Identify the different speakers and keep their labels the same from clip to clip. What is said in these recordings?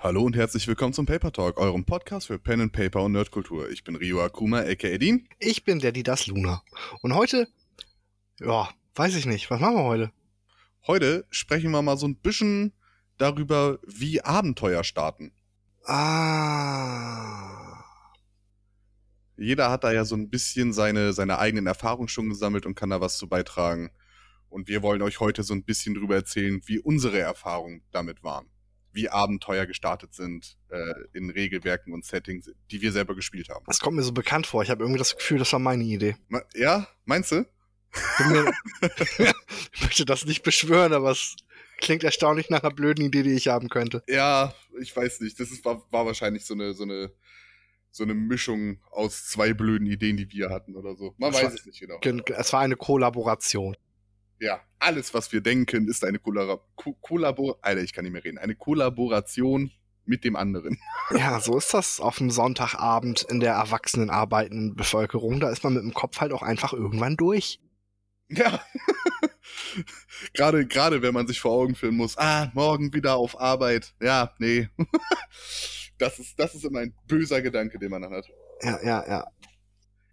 Speaker 1: Hallo und herzlich willkommen zum Paper Talk, eurem Podcast für Pen and Paper und Nerdkultur. Ich bin Rio Akuma, aka Dean.
Speaker 2: Ich bin Daddy das Luna. Und heute, ja, weiß ich nicht, was machen wir heute?
Speaker 1: Heute sprechen wir mal so ein bisschen darüber, wie Abenteuer starten.
Speaker 2: Ah.
Speaker 1: Jeder hat da ja so ein bisschen seine, seine eigenen Erfahrungen schon gesammelt und kann da was zu beitragen. Und wir wollen euch heute so ein bisschen darüber erzählen, wie unsere Erfahrungen damit waren. Wie Abenteuer gestartet sind äh, in Regelwerken und Settings, die wir selber gespielt haben.
Speaker 2: Das kommt mir so bekannt vor. Ich habe irgendwie das Gefühl, das war meine Idee.
Speaker 1: Ma- Ja, meinst du?
Speaker 2: Ich möchte das nicht beschwören, aber es klingt erstaunlich nach einer blöden Idee, die ich haben könnte.
Speaker 1: Ja, ich weiß nicht. Das ist, war, war wahrscheinlich so eine, so eine, so eine Mischung aus zwei blöden Ideen, die wir hatten oder so. Man
Speaker 2: Das
Speaker 1: weiß
Speaker 2: war-
Speaker 1: es nicht genau.
Speaker 2: Gen- Es war eine Kollaboration.
Speaker 1: Ja, alles, was wir denken, ist eine Kollabor Ko Kollabor Alter, ich kann nicht mehr reden. Eine Kollaboration mit dem anderen.
Speaker 2: Ja, so ist das auf dem Sonntagabend in der erwachsenen arbeitenden Bevölkerung. Da ist man mit dem Kopf halt auch einfach irgendwann durch.
Speaker 1: Ja. gerade, gerade wenn man sich vor Augen führen muss, ah, morgen wieder auf Arbeit. Ja, nee. das ist, das ist immer ein böser Gedanke, den man dann hat.
Speaker 2: Ja, ja, ja.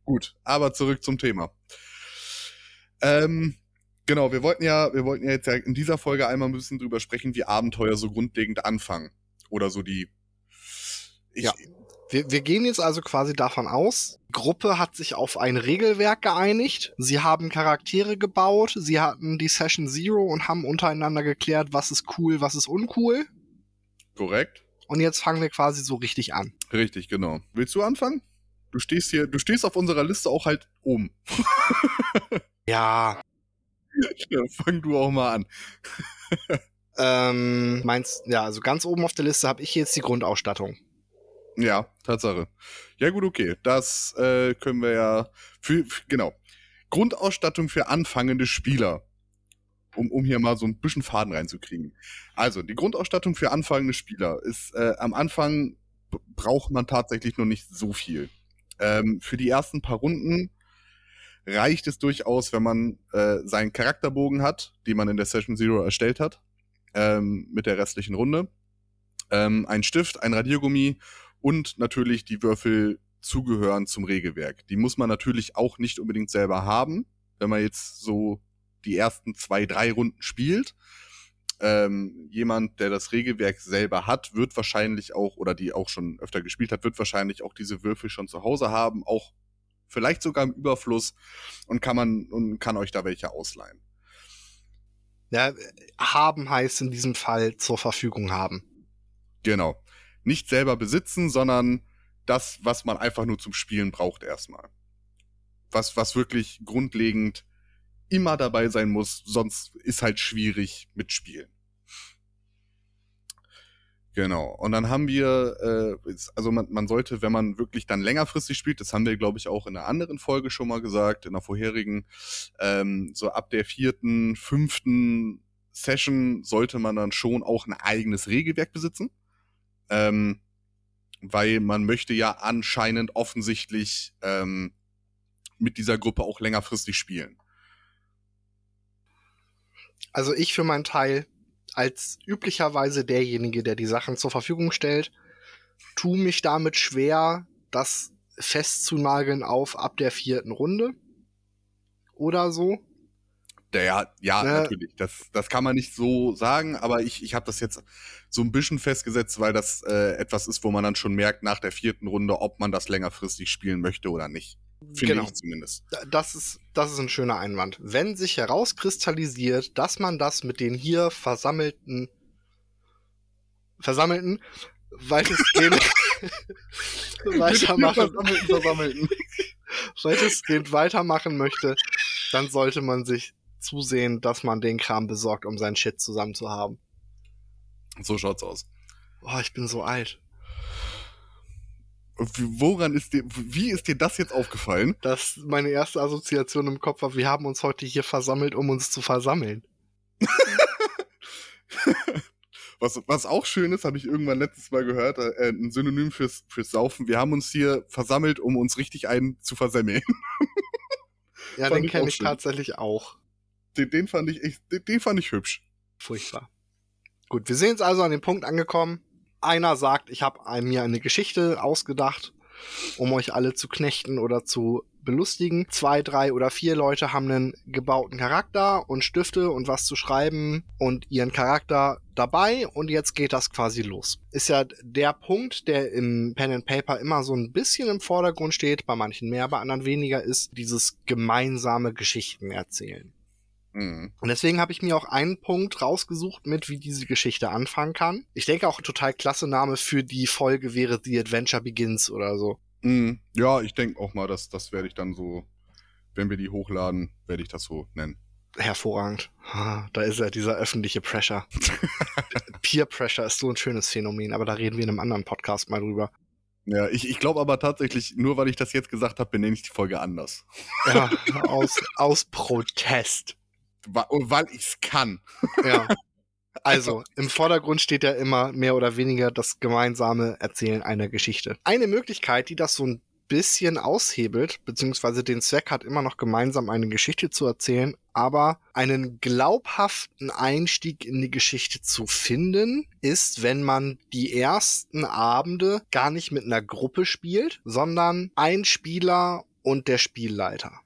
Speaker 1: Gut, aber zurück zum Thema. Ähm, genau, wir wollten ja, wir wollten ja jetzt ja in dieser Folge einmal ein bisschen drüber sprechen, wie Abenteuer so grundlegend anfangen. Oder so die. Ich,
Speaker 2: Ja. Wir, wir gehen jetzt also quasi davon aus, die Gruppe hat sich auf ein Regelwerk geeinigt, sie haben Charaktere gebaut, sie hatten die Session Zero und haben untereinander geklärt, was ist cool, was ist uncool.
Speaker 1: Korrekt?
Speaker 2: Und jetzt fangen wir quasi so richtig an.
Speaker 1: Richtig, genau. Willst du anfangen? Du stehst hier, du stehst auf unserer Liste auch halt oben.
Speaker 2: Ja.
Speaker 1: Ja, fang du auch mal an.
Speaker 2: Ähm, meinst, ja, also ganz oben auf der Liste habe ich jetzt die Grundausstattung.
Speaker 1: Ja, Tatsache. Ja, gut, okay. Das äh, können wir ja. Für, für, genau. Grundausstattung für anfangende Spieler. Um, um hier mal so ein bisschen Faden reinzukriegen. Also, die Grundausstattung für anfangende Spieler ist äh, am Anfang braucht man tatsächlich noch nicht so viel. Ähm, für die ersten paar Runden reicht es durchaus, wenn man äh, seinen Charakterbogen hat, den man in der Session Zero erstellt hat, ähm, mit der restlichen Runde. Ähm, ein Stift, ein Radiergummi und natürlich die Würfel zugehören zum Regelwerk. Die muss man natürlich auch nicht unbedingt selber haben, wenn man jetzt so die ersten zwei, drei Runden spielt. Ähm, jemand, der das Regelwerk selber hat, wird wahrscheinlich auch, oder die auch schon öfter gespielt hat, wird wahrscheinlich auch diese Würfel schon zu Hause haben, auch vielleicht sogar im Überfluss und kann man und kann euch da welche ausleihen.
Speaker 2: Ja, haben heißt in diesem Fall zur Verfügung haben.
Speaker 1: Genau. Nicht selber besitzen, sondern das, was man einfach nur zum Spielen braucht erstmal. Was, was wirklich grundlegend immer dabei sein muss, sonst ist halt schwierig mit Spielen. Genau. Und dann haben wir, äh, also man, man sollte, wenn man wirklich dann längerfristig spielt, das haben wir, glaube ich, auch in einer anderen Folge schon mal gesagt, in der vorherigen, ähm, so ab der vierten, fünften Session sollte man dann schon auch ein eigenes Regelwerk besitzen. Ähm, weil man möchte ja anscheinend offensichtlich ähm, mit dieser Gruppe auch längerfristig spielen.
Speaker 2: Also ich für meinen Teil, als üblicherweise derjenige, der die Sachen zur Verfügung stellt, tu mich damit schwer, das festzunageln auf ab der vierten Runde oder so.
Speaker 1: Der, ja,
Speaker 2: Ja.
Speaker 1: natürlich. Das, das kann man nicht so sagen, aber ich, ich habe das jetzt so ein bisschen festgesetzt, weil das äh, etwas ist, wo man dann schon merkt nach der vierten Runde, ob man das längerfristig spielen möchte oder nicht. Finde
Speaker 2: Genau.
Speaker 1: ich zumindest.
Speaker 2: Das ist, das ist ein schöner Einwand. Wenn sich herauskristallisiert, dass man das mit den hier versammelten, versammelten, weitestgehend weitermachen,
Speaker 1: Versammelten, versammelten.
Speaker 2: weitestgehend weitermachen möchte, dann sollte man sich zusehen, dass man den Kram besorgt, um sein Shit zusammen zu haben.
Speaker 1: So schaut's aus.
Speaker 2: Oh, ich bin so alt.
Speaker 1: Woran ist dir, wie ist dir das jetzt aufgefallen?
Speaker 2: Das meine erste Assoziation im Kopf war, wir haben uns heute hier versammelt, um uns zu versammeln.
Speaker 1: Was, was auch schön ist, habe ich irgendwann letztes Mal gehört, äh, ein Synonym fürs, fürs Saufen. Wir haben uns hier versammelt, um uns richtig einen zu versemmeln.
Speaker 2: Ja,
Speaker 1: Fand
Speaker 2: den kenne ich
Speaker 1: schön.
Speaker 2: tatsächlich auch.
Speaker 1: Den, den fand ich echt, den, den fand ich hübsch.
Speaker 2: Furchtbar. Gut, wir sind jetzt also an dem Punkt angekommen. Einer sagt, ich habe mir eine Geschichte ausgedacht, um euch alle zu knechten oder zu belustigen. Zwei, drei oder vier Leute haben einen gebauten Charakter und Stifte und was zu schreiben und ihren Charakter dabei und jetzt geht das quasi los. Ist ja der Punkt, der im Pen and Paper immer so ein bisschen im Vordergrund steht, bei manchen mehr, bei anderen weniger, ist dieses gemeinsame Geschichten erzählen. Mhm. Und deswegen habe ich mir auch einen Punkt rausgesucht mit, wie diese Geschichte anfangen kann. Ich denke auch ein total klasse Name für die Folge wäre The Adventure Begins oder so.
Speaker 1: Mhm. Ja, ich denke auch mal, dass das werde ich dann so, wenn wir die hochladen, werde ich das so nennen.
Speaker 2: Hervorragend. Da ist ja dieser öffentliche Pressure. Peer Pressure ist so ein schönes Phänomen, aber da reden wir in einem anderen Podcast mal drüber.
Speaker 1: Ja, ich, ich glaube aber tatsächlich, nur weil ich das jetzt gesagt habe, benenne ich die Folge anders.
Speaker 2: Ja, aus, aus Protest.
Speaker 1: Weil ich es kann.
Speaker 2: Ja. Also, im Vordergrund steht ja immer mehr oder weniger das gemeinsame Erzählen einer Geschichte. Eine Möglichkeit, die das so ein bisschen aushebelt, beziehungsweise den Zweck hat, immer noch gemeinsam eine Geschichte zu erzählen, aber einen glaubhaften Einstieg in die Geschichte zu finden, ist, wenn man die ersten Abende gar nicht mit einer Gruppe spielt, sondern ein Spieler und der Spielleiter.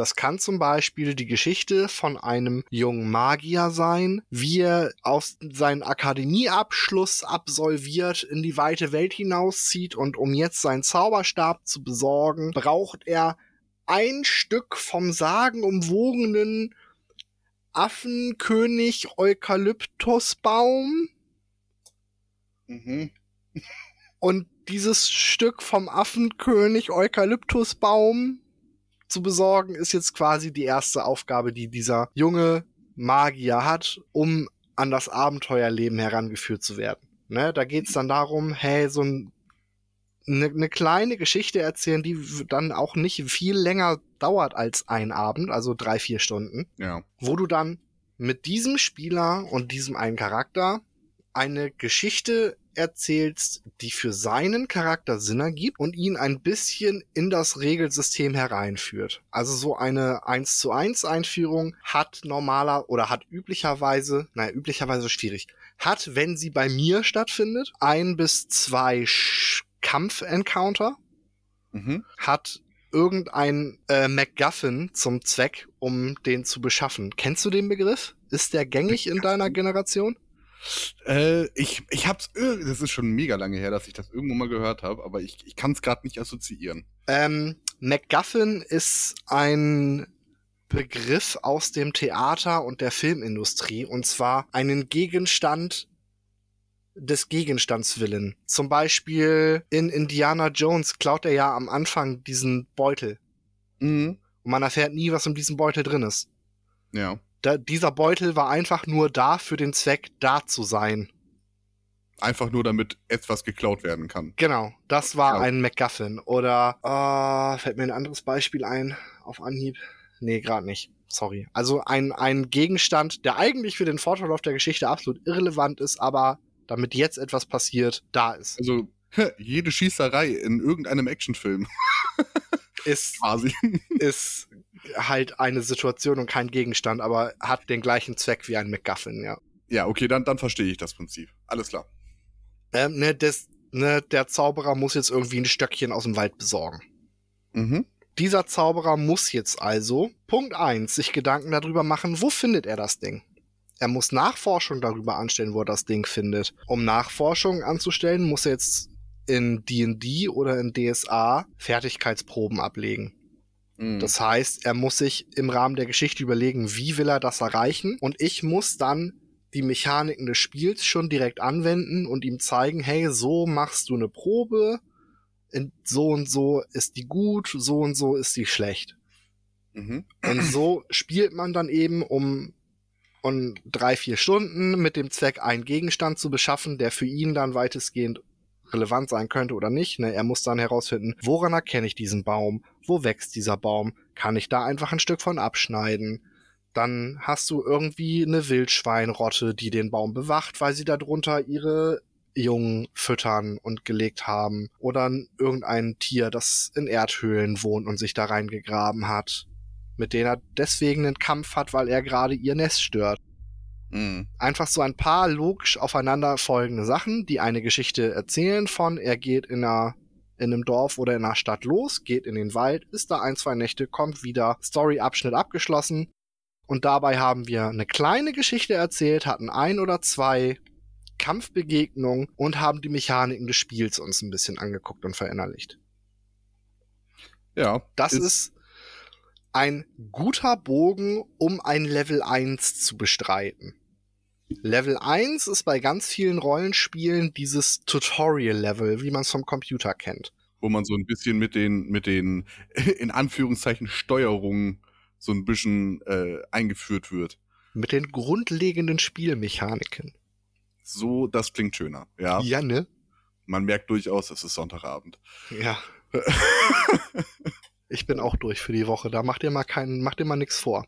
Speaker 2: Das kann zum Beispiel die Geschichte von einem jungen Magier sein, wie er aus seinem Akademieabschluss absolviert, in die weite Welt hinauszieht und um jetzt seinen Zauberstab zu besorgen, braucht er ein Stück vom sagenumwogenen Affenkönig Eukalyptusbaum. Mhm. und dieses Stück vom Affenkönig Eukalyptusbaum zu besorgen, ist jetzt quasi die erste Aufgabe, die dieser junge Magier hat, um an das Abenteuerleben herangeführt zu werden. Ne, da geht's dann darum, hey, so ein, eine ne kleine Geschichte erzählen, die dann auch nicht viel länger dauert als ein Abend, also drei, vier Stunden.
Speaker 1: Ja.
Speaker 2: Wo du dann mit diesem Spieler und diesem einen Charakter eine Geschichte erzählst, die für seinen Charakter Sinn ergibt und ihn ein bisschen in das Regelsystem hereinführt. Also so eine 1 zu 1 Einführung hat normaler oder hat üblicherweise, naja, üblicherweise schwierig, hat, wenn sie bei mir stattfindet, ein bis zwei Kampf-Encounter, mhm. hat irgendein äh, MacGuffin zum Zweck, um den zu beschaffen. Kennst du den Begriff? Ist der gängig in deiner Generation?
Speaker 1: Äh, ich, ich hab's, das ist schon mega lange her, dass ich das irgendwo mal gehört habe, aber ich, ich kann es gerade nicht assoziieren.
Speaker 2: Ähm, MacGuffin ist ein Begriff aus dem Theater und der Filmindustrie und zwar einen Gegenstand des Gegenstands willen. Zum Beispiel in Indiana Jones klaut er ja am Anfang diesen Beutel. Mhm. Und man erfährt nie, was in diesem Beutel drin ist.
Speaker 1: Ja
Speaker 2: da, dieser Beutel war einfach nur da für den Zweck, da zu sein.
Speaker 1: Einfach nur, damit etwas geklaut werden kann.
Speaker 2: Genau, das war ja. ein MacGuffin. Oder äh, fällt mir ein anderes Beispiel ein auf Anhieb? Nee, gerade nicht. Sorry. Also ein, ein Gegenstand, der eigentlich für den Fortverlauf der Geschichte absolut irrelevant ist, aber damit jetzt etwas passiert, da ist.
Speaker 1: Also jede Schießerei in irgendeinem Actionfilm
Speaker 2: ist quasi ist halt eine Situation und kein Gegenstand, aber hat den gleichen Zweck wie ein MacGuffin, ja.
Speaker 1: Ja, okay, dann, dann verstehe ich das Prinzip. Alles klar.
Speaker 2: Ähm, ne, des, ne, der Zauberer muss jetzt irgendwie ein Stöckchen aus dem Wald besorgen. Mhm. Dieser Zauberer muss jetzt also, Punkt eins sich Gedanken darüber machen, wo findet er das Ding? Er muss Nachforschung darüber anstellen, wo er das Ding findet. Um Nachforschung anzustellen, muss er jetzt in D&D oder in DSA Fertigkeitsproben ablegen. Mhm. Das heißt, er muss sich im Rahmen der Geschichte überlegen, wie will er das erreichen und ich muss dann die Mechaniken des Spiels schon direkt anwenden und ihm zeigen, hey, so machst du eine Probe, so und so ist die gut, so und so ist die schlecht. Mhm. Und so spielt man dann eben um, um drei, vier Stunden mit dem Zweck, einen Gegenstand zu beschaffen, der für ihn dann weitestgehend relevant sein könnte oder nicht. Ne? Er muss dann herausfinden, woran erkenne ich diesen Baum? Wo wächst dieser Baum? Kann ich da einfach ein Stück von abschneiden? Dann hast du irgendwie eine Wildschweinrotte, die den Baum bewacht, weil sie darunter ihre Jungen füttern und gelegt haben. Oder irgendein Tier, das in Erdhöhlen wohnt und sich da reingegraben hat. Mit denen er deswegen einen Kampf hat, weil er gerade ihr Nest stört.
Speaker 1: Mhm.
Speaker 2: Einfach so ein paar logisch aufeinanderfolgende Sachen, die eine Geschichte erzählen von, er geht in einer in einem Dorf oder in einer Stadt los, geht in den Wald, ist da ein, zwei Nächte, kommt wieder, Story-Abschnitt abgeschlossen. Und dabei haben wir eine kleine Geschichte erzählt, hatten ein oder zwei Kampfbegegnungen und haben die Mechaniken des Spiels uns ein bisschen angeguckt und verinnerlicht.
Speaker 1: Ja.
Speaker 2: Das ist, ist ein guter Bogen, um ein Level 1 zu bestreiten. Level 1 ist bei ganz vielen Rollenspielen dieses Tutorial-Level, wie man es vom Computer kennt.
Speaker 1: Wo man so ein bisschen mit den, mit den, in Anführungszeichen, Steuerungen so ein bisschen äh, eingeführt wird.
Speaker 2: Mit den grundlegenden Spielmechaniken.
Speaker 1: So, das klingt schöner, ja.
Speaker 2: Ja, ne?
Speaker 1: Man merkt durchaus, es ist Sonntagabend.
Speaker 2: Ja. ich bin auch durch für die Woche. Da macht ihr mal keinen, macht ihr mal nichts vor.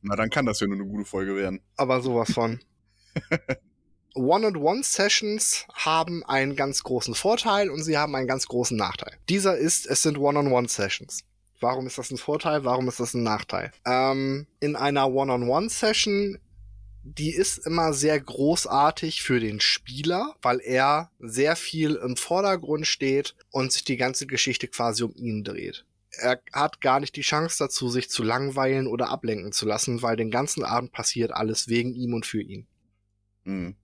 Speaker 1: Na, dann kann das ja nur eine gute Folge werden.
Speaker 2: Aber sowas von. One-on-One-Sessions haben einen ganz großen Vorteil und sie haben einen ganz großen Nachteil. Dieser ist, es sind One-on-One-Sessions. Warum ist das ein Vorteil? Warum ist das ein Nachteil? Ähm, in einer One-on-One-Session, die ist immer sehr großartig für den Spieler, weil er sehr viel im Vordergrund steht und sich die ganze Geschichte quasi um ihn dreht er hat gar nicht die Chance dazu, sich zu langweilen oder ablenken zu lassen, weil den ganzen Abend passiert alles wegen ihm und für ihn.
Speaker 1: Mhm.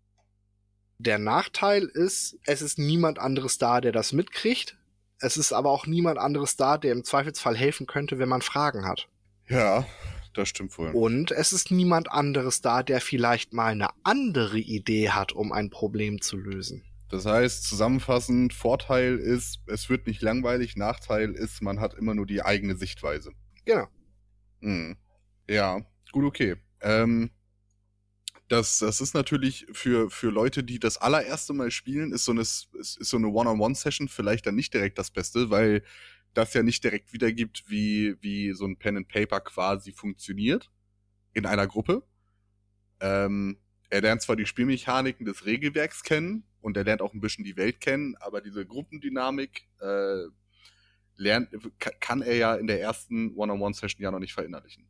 Speaker 2: Der Nachteil ist, es ist niemand anderes da, der das mitkriegt. Es ist aber auch niemand anderes da, der im Zweifelsfall helfen könnte, wenn man Fragen hat.
Speaker 1: Ja, das stimmt wohl.
Speaker 2: Und es ist niemand anderes da, der vielleicht mal eine andere Idee hat, um ein Problem zu lösen.
Speaker 1: Das heißt, zusammenfassend, Vorteil ist, es wird nicht langweilig, Nachteil ist, man hat immer nur die eigene Sichtweise.
Speaker 2: Genau.
Speaker 1: Hm. Ja, gut, okay. Ähm, das, das ist natürlich für, für Leute, die das allererste Mal spielen, ist so eine, ist, so eine One-on-One-Session vielleicht dann nicht direkt das Beste, weil das ja nicht direkt wiedergibt, wie, wie so ein Pen and Paper quasi funktioniert in einer Gruppe. Ähm, er lernt zwar die Spielmechaniken des Regelwerks kennen und er lernt auch ein bisschen die Welt kennen, aber diese Gruppendynamik äh, lernt, kann er ja in der ersten One-on-One-Session ja noch nicht verinnerlichen.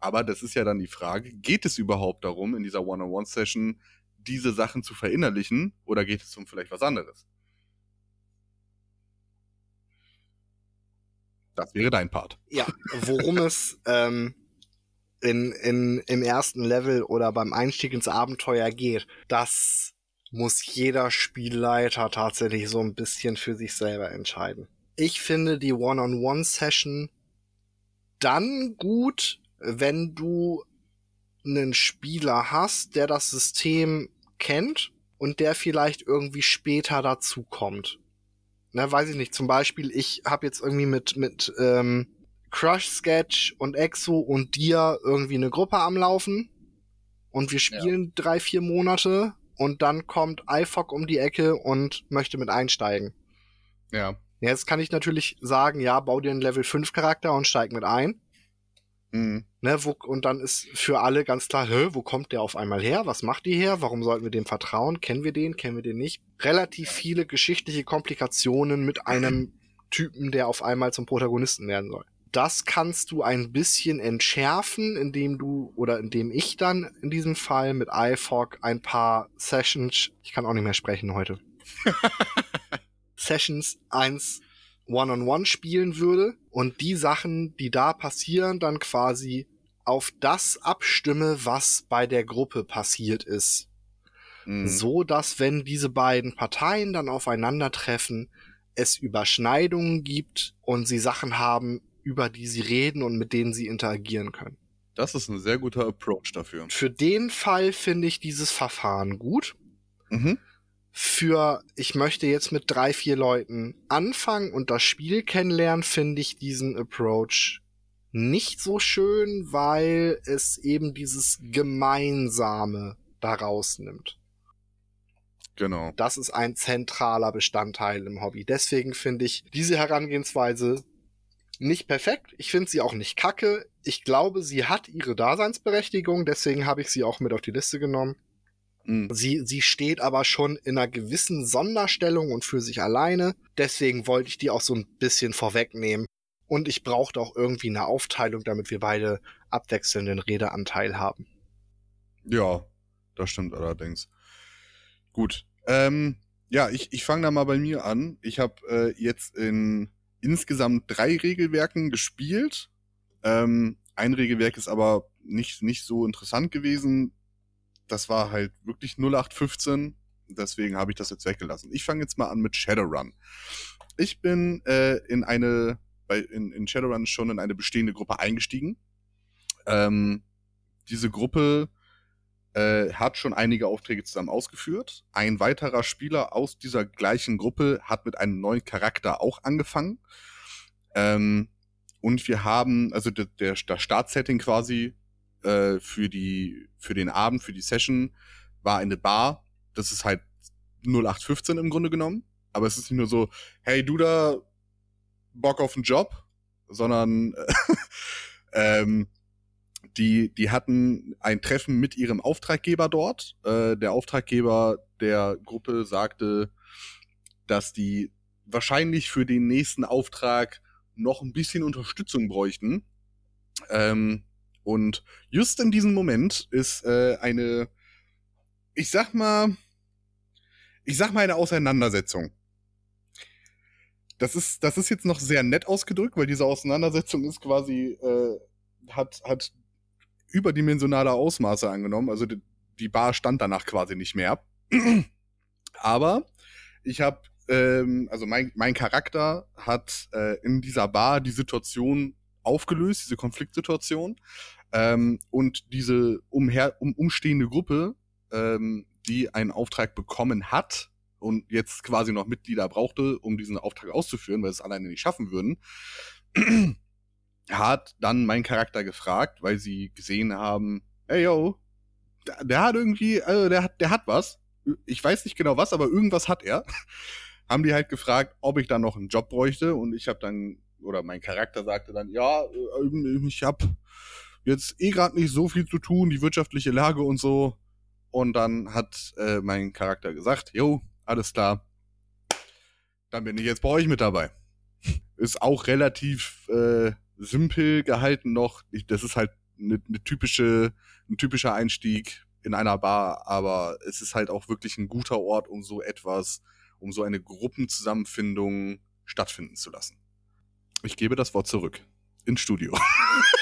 Speaker 1: Aber das ist ja dann die Frage, geht es überhaupt darum, in dieser One-on-One-Session diese Sachen zu verinnerlichen oder geht es um vielleicht was anderes? Das wäre dein Part.
Speaker 2: Ja, worum es ähm, in, in, im ersten Level oder beim Einstieg ins Abenteuer geht, das muss jeder Spielleiter tatsächlich so ein bisschen für sich selber entscheiden. Ich finde die One-on-One-Session dann gut, wenn du einen Spieler hast, der das System kennt und der vielleicht irgendwie später dazu kommt. Na, weiß ich nicht. Zum Beispiel, ich habe jetzt irgendwie mit mit ähm, Crush Sketch und Exo und dir irgendwie eine Gruppe am Laufen und wir spielen ja. drei vier Monate und dann kommt iFog um die Ecke und möchte mit einsteigen.
Speaker 1: Ja.
Speaker 2: Jetzt kann ich natürlich sagen, ja, bau dir einen Level 5 Charakter und steig mit ein.
Speaker 1: Mhm.
Speaker 2: Ne, wo, und dann ist für alle ganz klar, hä, wo kommt der auf einmal her? Was macht die her? Warum sollten wir dem vertrauen? Kennen wir den? Kennen wir den nicht? Relativ viele geschichtliche Komplikationen mit einem Typen, der auf einmal zum Protagonisten werden soll. Das kannst du ein bisschen entschärfen, indem du oder indem ich dann in diesem Fall mit iFog ein paar Sessions, ich kann auch nicht mehr sprechen heute, Sessions 1 One-on-One spielen würde und die Sachen, die da passieren, dann quasi auf das abstimme, was bei der Gruppe passiert ist. Mhm. So dass, wenn diese beiden Parteien dann aufeinandertreffen, es Überschneidungen gibt und sie Sachen haben, über die sie reden und mit denen sie interagieren können.
Speaker 1: Das ist ein sehr guter Approach dafür.
Speaker 2: Für den Fall finde ich dieses Verfahren gut.
Speaker 1: Mhm
Speaker 2: für ich möchte jetzt mit drei, vier Leuten anfangen und das Spiel kennenlernen, finde ich diesen Approach nicht so schön, weil es eben dieses Gemeinsame daraus nimmt.
Speaker 1: Genau.
Speaker 2: Das ist ein zentraler Bestandteil im Hobby. Deswegen finde ich diese Herangehensweise nicht perfekt. Ich finde sie auch nicht kacke. Ich glaube, sie hat ihre Daseinsberechtigung. Deswegen habe ich sie auch mit auf die Liste genommen.
Speaker 1: Mhm.
Speaker 2: Sie, sie steht aber schon in einer gewissen Sonderstellung und für sich alleine. Deswegen wollte ich die auch so ein bisschen vorwegnehmen. Und ich brauchte auch irgendwie eine Aufteilung, damit wir beide abwechselnden Redeanteil haben.
Speaker 1: Ja, das stimmt allerdings. Gut. Ähm, ja, ich, ich fange da mal bei mir an. Ich habe äh, jetzt in insgesamt drei Regelwerken gespielt. Ähm, ein Regelwerk ist aber nicht, nicht so interessant gewesen. Das war halt wirklich 0815. Deswegen habe ich das jetzt weggelassen. Ich fange jetzt mal an mit Shadowrun. Ich bin äh, in eine, bei, in, in Shadowrun schon in eine bestehende Gruppe eingestiegen. Ähm, diese Gruppe äh, hat schon einige Aufträge zusammen ausgeführt. Ein weiterer Spieler aus dieser gleichen Gruppe hat mit einem neuen Charakter auch angefangen. Ähm, und wir haben, also der, der, das Startsetting quasi äh, für, die, für den Abend, für die Session, war eine Bar. Das ist halt 0815 im Grunde genommen. Aber es ist nicht nur so, hey, du da, Bock auf einen Job, sondern ähm, die, die hatten ein Treffen mit ihrem Auftraggeber dort. Äh, der Auftraggeber der Gruppe sagte, dass die wahrscheinlich für den nächsten Auftrag noch ein bisschen Unterstützung bräuchten. Ähm, und just in diesem Moment ist äh, eine, ich sag mal, ich sag mal eine Auseinandersetzung. Das ist, das ist jetzt noch sehr nett ausgedrückt, weil diese Auseinandersetzung ist quasi, äh, hat, hat überdimensionale Ausmaße angenommen. Also die, die Bar stand danach quasi nicht mehr. Aber ich habe ähm, also mein, mein Charakter hat äh, in dieser Bar die Situation aufgelöst, diese Konfliktsituation. Ähm, und diese umher, um, umstehende Gruppe, ähm, die einen Auftrag bekommen hat und jetzt quasi noch Mitglieder brauchte, um diesen Auftrag auszuführen, weil sie es alleine nicht schaffen würden, hat dann mein Charakter gefragt, weil sie gesehen haben, hey yo, der, hat irgendwie, also der hat, der hat was. Ich weiß nicht genau was, aber irgendwas hat er haben die halt gefragt, ob ich dann noch einen Job bräuchte und ich habe dann oder mein Charakter sagte dann, ja, äh, ich habe jetzt eh gerade nicht so viel zu tun, die wirtschaftliche Lage und so. Und dann hat äh, mein Charakter gesagt, jo, alles klar, dann bin ich jetzt bei euch mit dabei. Ist auch relativ äh, simpel gehalten noch. Ich, das ist halt eine ne typische, ein typischer Einstieg in einer Bar, aber es ist halt auch wirklich ein guter Ort, um so etwas um so eine Gruppenzusammenfindung stattfinden zu lassen. Ich gebe das Wort zurück ins Studio.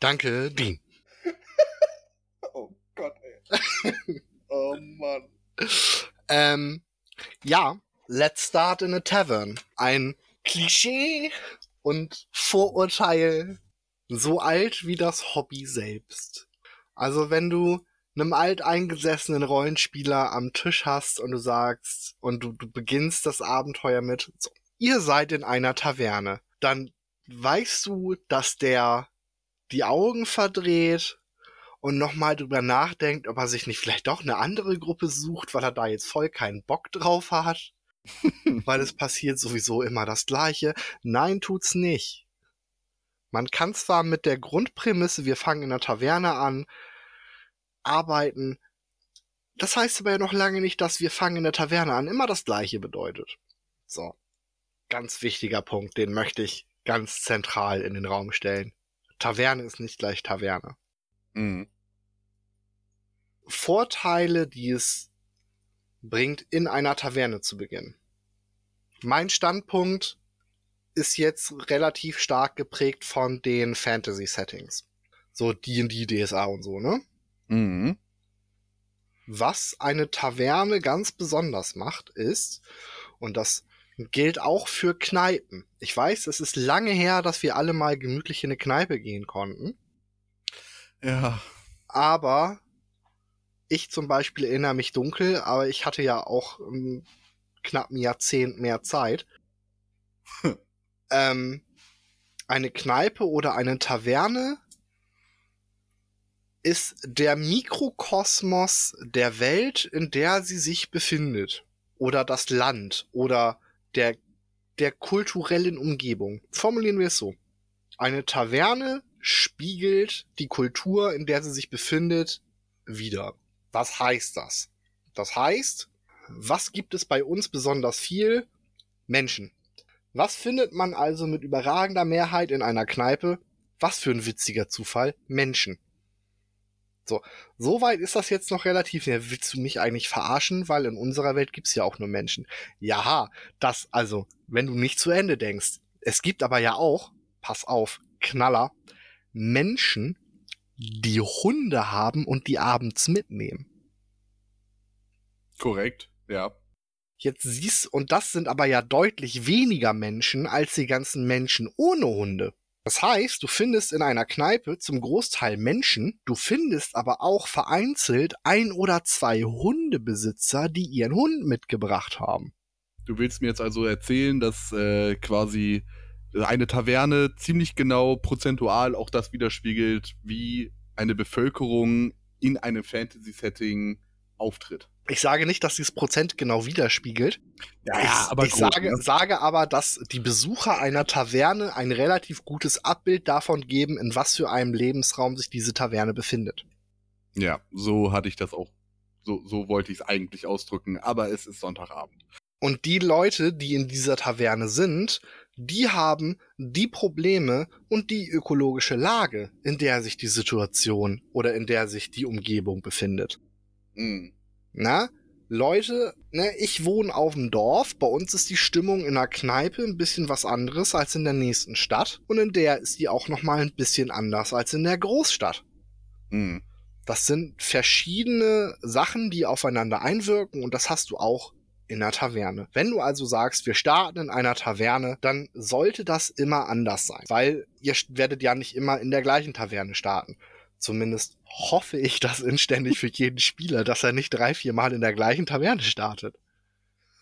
Speaker 2: Danke, Dean.
Speaker 1: oh Gott, ey. oh Mann.
Speaker 2: Ähm, ja, Let's Start in a Tavern. Ein Klischee und Vorurteil so alt wie das Hobby selbst. Also wenn du einem alteingesessenen Rollenspieler am Tisch hast und du sagst und du, du beginnst das Abenteuer mit, so, ihr seid in einer Taverne, dann weißt du, dass der die Augen verdreht und nochmal drüber nachdenkt, ob er sich nicht vielleicht doch eine andere Gruppe sucht, weil er da jetzt voll keinen Bock drauf hat. weil es passiert sowieso immer das Gleiche. Nein, tut's nicht. Man kann zwar mit der Grundprämisse, wir fangen in der Taverne an, arbeiten. Das heißt aber ja noch lange nicht, dass wir fangen in der Taverne an immer das gleiche bedeutet. So. Ganz wichtiger Punkt, den möchte ich ganz zentral in den Raum stellen. Taverne ist nicht gleich Taverne. Mhm. Vorteile, die es bringt, in einer Taverne zu beginnen. Mein Standpunkt ist jetzt relativ stark geprägt von den Fantasy-Settings. So D&D, DSA und so, ne? Mhm. Was eine Taverne ganz besonders macht, ist, und das gilt auch für Kneipen. Ich weiß, es ist lange her, dass wir alle mal gemütlich in eine Kneipe gehen konnten.
Speaker 1: Ja.
Speaker 2: Aber ich zum Beispiel erinnere mich dunkel, aber ich hatte ja auch um, knapp ein Jahrzehnt mehr Zeit. ähm, eine Kneipe oder eine Taverne ist der Mikrokosmos der Welt, in der sie sich befindet. Oder das Land. Oder der, der kulturellen Umgebung. Formulieren wir es so. Eine Taverne spiegelt die Kultur, in der sie sich befindet, wieder. Was heißt das? Das heißt, was gibt es bei uns besonders viel? Menschen. Was findet man also mit überragender Mehrheit in einer Kneipe? Was für ein witziger Zufall? Menschen. So, soweit ist das jetzt noch relativ. Ja, willst du mich eigentlich verarschen? Weil in unserer Welt gibt's ja auch nur Menschen. Ja, das, also, wenn du nicht zu Ende denkst. Es gibt aber ja auch, pass auf, Knaller, Menschen, die Hunde haben und die abends mitnehmen.
Speaker 1: Korrekt, ja.
Speaker 2: Jetzt siehst, und das sind aber ja deutlich weniger Menschen als die ganzen Menschen ohne Hunde. Das heißt, du findest in einer Kneipe zum Großteil Menschen, du findest aber auch vereinzelt ein oder zwei Hundebesitzer, die ihren Hund mitgebracht haben.
Speaker 1: Du willst mir jetzt also erzählen, dass äh, quasi eine Taverne ziemlich genau prozentual auch das widerspiegelt, wie eine Bevölkerung in einem Fantasy-Setting auftritt.
Speaker 2: Ich sage nicht, dass dieses Prozent genau widerspiegelt.
Speaker 1: Ja,
Speaker 2: ich,
Speaker 1: aber
Speaker 2: ich
Speaker 1: grob,
Speaker 2: sage,
Speaker 1: ne?
Speaker 2: sage aber, dass die Besucher einer Taverne ein relativ gutes Abbild davon geben, in was für einem Lebensraum sich diese Taverne befindet.
Speaker 1: Ja, so hatte ich das auch. So, so wollte ich es eigentlich ausdrücken, aber es ist Sonntagabend.
Speaker 2: Und die Leute, die in dieser Taverne sind, die haben die Probleme und die ökologische Lage, in der sich die Situation oder in der sich die Umgebung befindet.
Speaker 1: Mhm.
Speaker 2: Na, Leute, ne, ich wohne auf dem Dorf, bei uns ist die Stimmung in der Kneipe ein bisschen was anderes als in der nächsten Stadt und in der ist die auch noch mal ein bisschen anders als in der Großstadt.
Speaker 1: Mhm.
Speaker 2: Das sind verschiedene Sachen, die aufeinander einwirken und das hast du auch in der Taverne. Wenn du also sagst, wir starten in einer Taverne, dann sollte das immer anders sein, weil ihr werdet ja nicht immer in der gleichen Taverne starten. Zumindest hoffe ich das inständig für jeden Spieler, dass er nicht drei, vier Mal in der gleichen Taverne startet.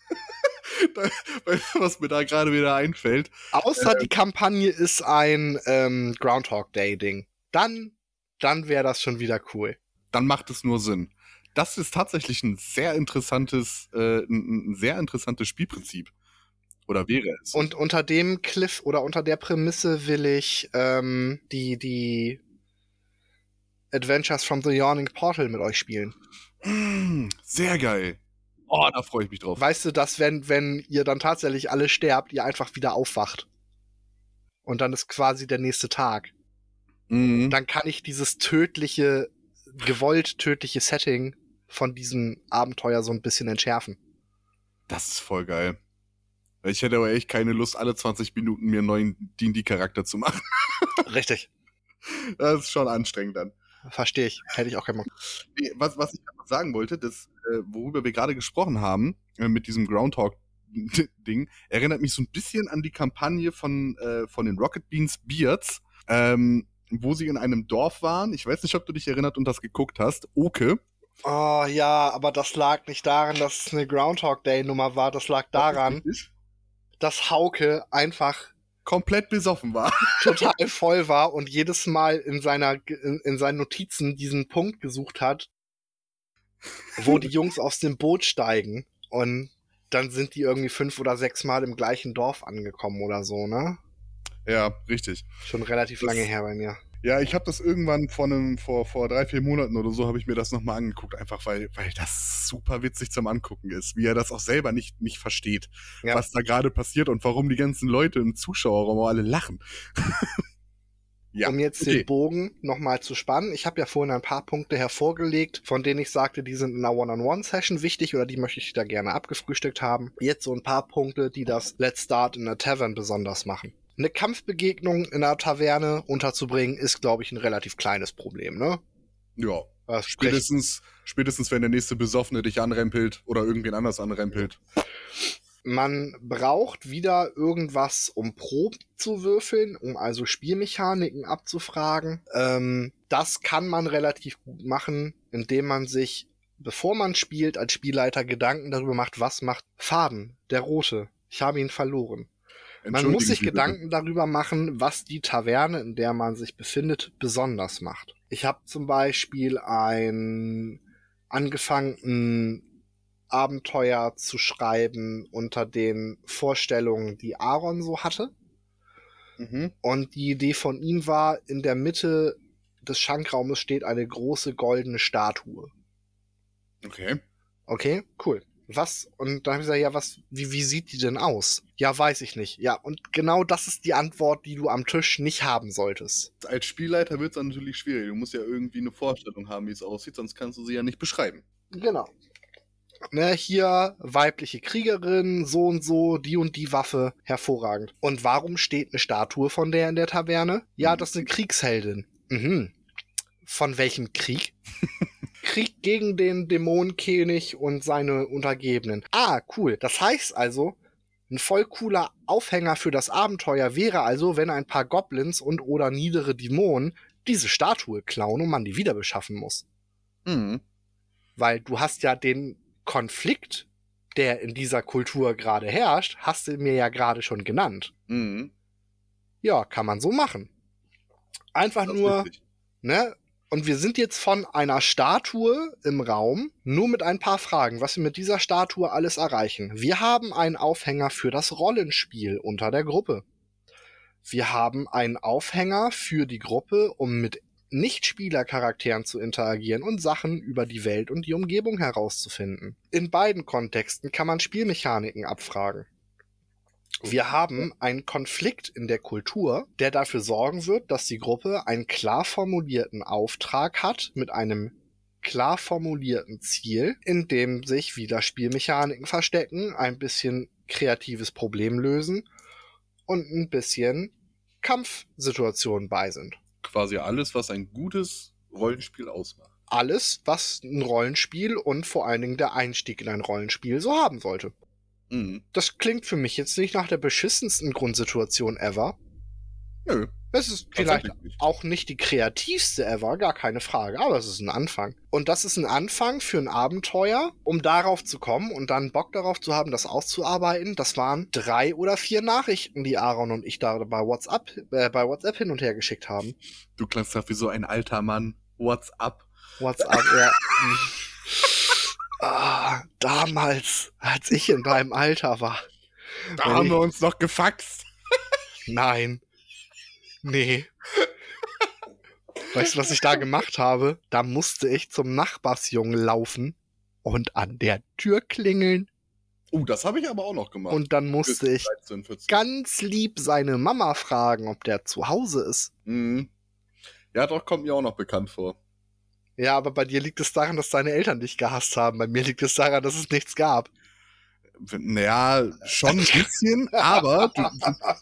Speaker 1: Was mir da gerade wieder einfällt.
Speaker 2: Außer die Kampagne ist ein ähm, Groundhog Day Ding. Dann, dann wäre das schon wieder cool.
Speaker 1: Dann macht es nur Sinn. Das ist tatsächlich ein sehr interessantes, äh, ein, ein sehr interessantes Spielprinzip. Oder wäre es?
Speaker 2: Und unter dem Cliff oder unter der Prämisse will ich ähm, die, die Adventures from the Yawning Portal mit euch spielen.
Speaker 1: Mm, sehr geil. Oh, da freue ich mich drauf.
Speaker 2: Weißt du, dass wenn, wenn ihr dann tatsächlich alle sterbt, ihr einfach wieder aufwacht. Und dann ist quasi der nächste Tag.
Speaker 1: Mhm.
Speaker 2: Dann kann ich dieses tödliche, gewollt tödliche Setting von diesem Abenteuer so ein bisschen entschärfen.
Speaker 1: Das ist voll geil. Ich hätte aber echt keine Lust, alle 20 Minuten mir einen neuen D&D-Charakter zu machen.
Speaker 2: Richtig.
Speaker 1: Das ist schon anstrengend dann.
Speaker 2: Verstehe ich. Hätte ich auch keinen Bock.
Speaker 1: Nee, was, was ich noch sagen wollte, das, äh, worüber wir gerade gesprochen haben, äh, mit diesem Groundhog-Ding, erinnert mich so ein bisschen an die Kampagne von, äh, von den Rocket Beans Beards, ähm, wo sie in einem Dorf waren. Ich weiß nicht, ob du dich erinnert und das geguckt hast. Oke.
Speaker 2: Oh ja, aber das lag nicht daran, dass es eine Groundhog Day Nummer war. Das lag daran, dass Hauke einfach
Speaker 1: komplett besoffen war.
Speaker 2: total voll war und jedes Mal in seiner in, in seinen Notizen diesen Punkt gesucht hat, wo die Jungs aus dem Boot steigen und dann sind die irgendwie fünf oder sechs Mal im gleichen Dorf angekommen oder so, ne?
Speaker 1: Ja, richtig.
Speaker 2: Schon relativ
Speaker 1: Das-
Speaker 2: lange her bei mir.
Speaker 1: Ja, ich habe das irgendwann vor, einem, vor, vor drei, vier Monaten oder so, habe ich mir das nochmal angeguckt, einfach weil, weil das super witzig zum Angucken ist, wie er das auch selber nicht, nicht versteht,
Speaker 2: Ja.
Speaker 1: was da gerade passiert und warum die ganzen Leute im Zuschauerraum alle lachen. ja,
Speaker 2: um jetzt
Speaker 1: okay.
Speaker 2: den Bogen nochmal zu spannen. Ich habe ja vorhin ein paar Punkte hervorgelegt, von denen ich sagte, die sind in einer One-on-One-Session wichtig oder die möchte ich da gerne abgefrühstückt haben. Jetzt so ein paar Punkte, die das Let's Start in der Tavern besonders machen. Eine Kampfbegegnung in einer Taverne unterzubringen, ist, glaube ich, ein relativ kleines Problem, ne?
Speaker 1: ja.
Speaker 2: Das spricht
Speaker 1: Spätestens, spätestens, wenn der nächste Besoffene dich anrempelt oder irgendwen anders anrempelt.
Speaker 2: Man braucht wieder irgendwas, um Proben zu würfeln, um also Spielmechaniken abzufragen. Ähm, das kann man relativ gut machen, indem man sich, bevor man spielt, als Spielleiter Gedanken darüber macht, was macht Faden, der rote. Ich habe ihn verloren. Man muss sich
Speaker 1: Sie bitte.
Speaker 2: Gedanken darüber machen, was die Taverne, in der man sich befindet, besonders macht. Ich habe zum Beispiel ein angefangen, ein Abenteuer zu schreiben unter den Vorstellungen, die Aaron so hatte.
Speaker 1: Mhm.
Speaker 2: Und die Idee von ihm war, in der Mitte des Schankraumes steht eine große goldene Statue.
Speaker 1: Okay.
Speaker 2: Okay, cool. Was? Und dann habe ich gesagt, ja, was, wie, wie sieht die denn aus? Ja, weiß ich nicht. Ja, und genau das ist die Antwort, die du am Tisch nicht haben solltest.
Speaker 1: Als Spielleiter wird es natürlich schwierig. Du musst ja irgendwie eine Vorstellung haben, wie es aussieht, sonst kannst du sie ja nicht beschreiben.
Speaker 2: Genau. Ne, hier weibliche Kriegerin, so und so, die und die Waffe, hervorragend. Und warum steht eine Statue von der in der Taverne? Ja, das ist eine Kriegsheldin. Mhm. Von welchem Krieg? Krieg gegen den Dämonenkönig und seine Untergebenen. Ah, cool. Das heißt also, ein voll cooler Aufhänger für das Abenteuer wäre also, wenn ein paar Goblins und oder niedere Dämonen diese Statue klauen und man die wieder beschaffen muss.
Speaker 1: Mhm.
Speaker 2: Weil du hast ja den Konflikt, der in dieser Kultur gerade herrscht, hast du mir ja gerade schon genannt.
Speaker 1: Mhm.
Speaker 2: Ja, kann man so machen. Einfach nur,
Speaker 1: richtig.
Speaker 2: ne? Und wir sind jetzt von einer Statue im Raum, nur mit ein paar Fragen, was wir mit dieser Statue alles erreichen. Wir haben einen Aufhänger für das Rollenspiel unter der Gruppe. Wir haben einen Aufhänger für die Gruppe, um mit Nicht-Spieler-Charakteren zu interagieren und Sachen über die Welt und die Umgebung herauszufinden. In beiden Kontexten kann man Spielmechaniken abfragen. Wir haben einen Konflikt in der Kultur, der dafür sorgen wird, dass die Gruppe einen klar formulierten Auftrag hat mit einem klar formulierten Ziel, in dem sich wieder Spielmechaniken verstecken, ein bisschen kreatives Problem lösen und ein bisschen Kampfsituationen bei sind.
Speaker 1: Quasi alles, was ein gutes Rollenspiel ausmacht.
Speaker 2: Alles, was ein Rollenspiel und vor allen Dingen der Einstieg in ein Rollenspiel so haben sollte.
Speaker 1: Mhm.
Speaker 2: Das klingt für mich jetzt nicht nach der beschissensten Grundsituation ever.
Speaker 1: Nö.
Speaker 2: Es ist vielleicht
Speaker 1: nicht.
Speaker 2: auch nicht die kreativste ever, gar keine Frage, aber es ist ein Anfang. Und das ist ein Anfang für ein Abenteuer, um darauf zu kommen und dann Bock darauf zu haben, das auszuarbeiten. Das waren drei oder vier Nachrichten, die Aaron und ich da bei WhatsApp, äh, bei WhatsApp hin und her geschickt haben.
Speaker 1: Du klangst doch wie so ein alter Mann. What's up?
Speaker 2: WhatsApp, ja. ah, damals, als ich in deinem Alter war.
Speaker 1: Da haben
Speaker 2: ich-
Speaker 1: wir uns noch gefaxt.
Speaker 2: Nein. Nee. Weißt du, was ich da gemacht habe? Da musste ich zum Nachbarsjungen laufen und an der Tür klingeln.
Speaker 1: Oh, das habe ich aber auch noch gemacht.
Speaker 2: Und dann musste ich
Speaker 1: 13, 14.
Speaker 2: ganz lieb seine Mama fragen, ob der zu Hause ist.
Speaker 1: Mhm. Ja, doch, kommt mir auch noch bekannt vor.
Speaker 2: Ja, aber bei dir liegt es daran, dass deine Eltern dich gehasst haben. Bei mir liegt es daran, dass es nichts gab.
Speaker 1: Naja, schon ein bisschen, aber du,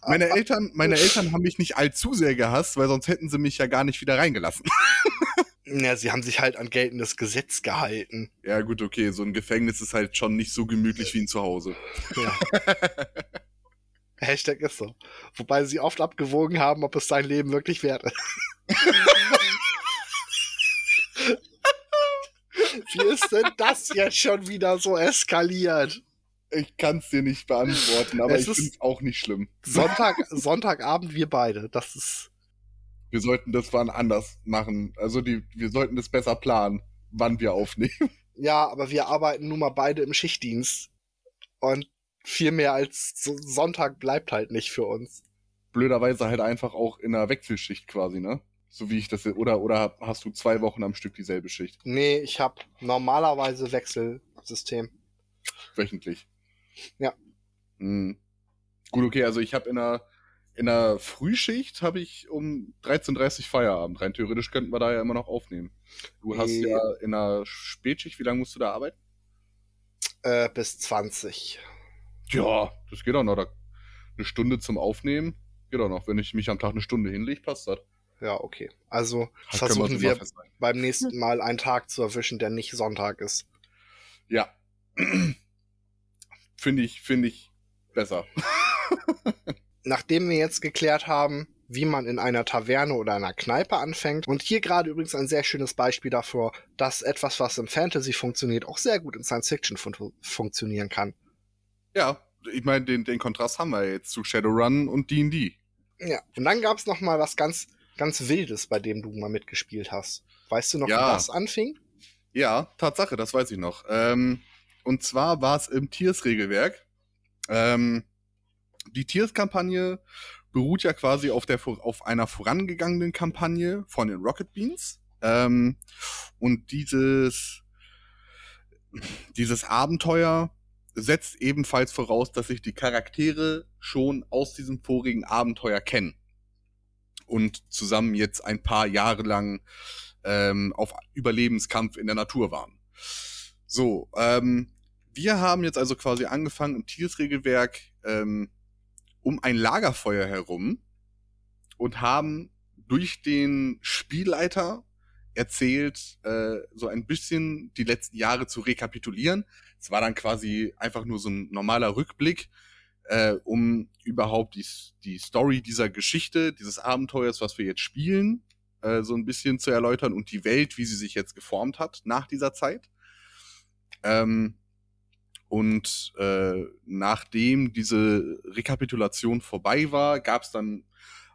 Speaker 1: meine, Eltern, meine Eltern haben mich nicht allzu sehr gehasst, weil sonst hätten sie mich ja gar nicht wieder reingelassen.
Speaker 2: Ja, sie haben sich halt an geltendes Gesetz gehalten.
Speaker 1: Ja, gut, okay, so ein Gefängnis ist halt schon nicht so gemütlich wie ein Zuhause.
Speaker 2: Ja. Hashtag ist so. Wobei sie oft abgewogen haben, ob es sein Leben wirklich wert ist. Wie ist denn das jetzt schon wieder so eskaliert?
Speaker 1: Ich kann es dir nicht beantworten, aber
Speaker 2: Es
Speaker 1: ich
Speaker 2: ist-
Speaker 1: finde es auch nicht schlimm.
Speaker 2: Sonntag, Sonntagabend wir beide. Das ist.
Speaker 1: Wir sollten das wann anders machen. Also die, wir sollten das besser planen, wann wir aufnehmen.
Speaker 2: Ja, aber wir arbeiten nun mal beide im Schichtdienst. Und viel mehr als so Sonntag bleibt halt nicht für uns.
Speaker 1: Blöderweise halt einfach auch in einer Wechselschicht quasi, ne? So wie ich das oder oder hast du zwei Wochen am Stück dieselbe Schicht
Speaker 2: Nee, ich habe normalerweise Wechselsystem.
Speaker 1: wöchentlich.
Speaker 2: Ja.
Speaker 1: Mhm. Gut, okay, also ich habe in einer in einer Frühschicht habe ich um 13:30 Feierabend. Rein theoretisch könnten wir da ja immer noch aufnehmen. Du hast
Speaker 2: Nee.
Speaker 1: ja in einer Spätschicht, wie lange musst du da arbeiten?
Speaker 2: Äh, bis 20.
Speaker 1: Ja, das geht auch noch. Da, eine Stunde zum Aufnehmen geht auch noch. Wenn ich mich am Tag eine Stunde hinlege, passt das.
Speaker 2: Ja, okay. Also
Speaker 1: Das können
Speaker 2: versuchen wir beim nächsten Mal einen Tag zu erwischen, der nicht Sonntag ist.
Speaker 1: Ja. finde ich, finde ich besser.
Speaker 2: Nachdem wir jetzt geklärt haben, wie man in einer Taverne oder einer Kneipe anfängt, und hier gerade übrigens ein sehr schönes Beispiel davor, dass etwas, was im Fantasy funktioniert, auch sehr gut in Science Fiction fun funktionieren kann.
Speaker 1: Ja, ich meine, den, den Kontrast haben wir jetzt zu Shadowrun und D&D.
Speaker 2: Ja. Und dann gab es noch mal was ganz, ganz Wildes, bei dem du mal mitgespielt hast. Weißt du noch,
Speaker 1: Ja.
Speaker 2: wie das anfing?
Speaker 1: Ja, Tatsache, das weiß ich noch. Ähm, und zwar war es im Tiers-Regelwerk. Ähm, die Tiers-Kampagne beruht ja quasi auf, der, auf einer vorangegangenen Kampagne von den Rocket Beans. Ähm, und dieses, dieses Abenteuer setzt ebenfalls voraus, dass sich die Charaktere schon aus diesem vorigen Abenteuer kennen und zusammen jetzt ein paar Jahre lang ähm, auf Überlebenskampf in der Natur waren. So, ähm, wir haben jetzt also quasi angefangen im Tiersregelwerk ähm, um ein Lagerfeuer herum und haben durch den Spielleiter erzählt, äh, so ein bisschen die letzten Jahre zu rekapitulieren. Es war dann quasi einfach nur so ein normaler Rückblick, äh, um überhaupt die, die Story dieser Geschichte, dieses Abenteuers, was wir jetzt spielen, äh, so ein bisschen zu erläutern und die Welt, wie sie sich jetzt geformt hat nach dieser Zeit. Ähm, und äh, nachdem diese Rekapitulation vorbei war, gab es dann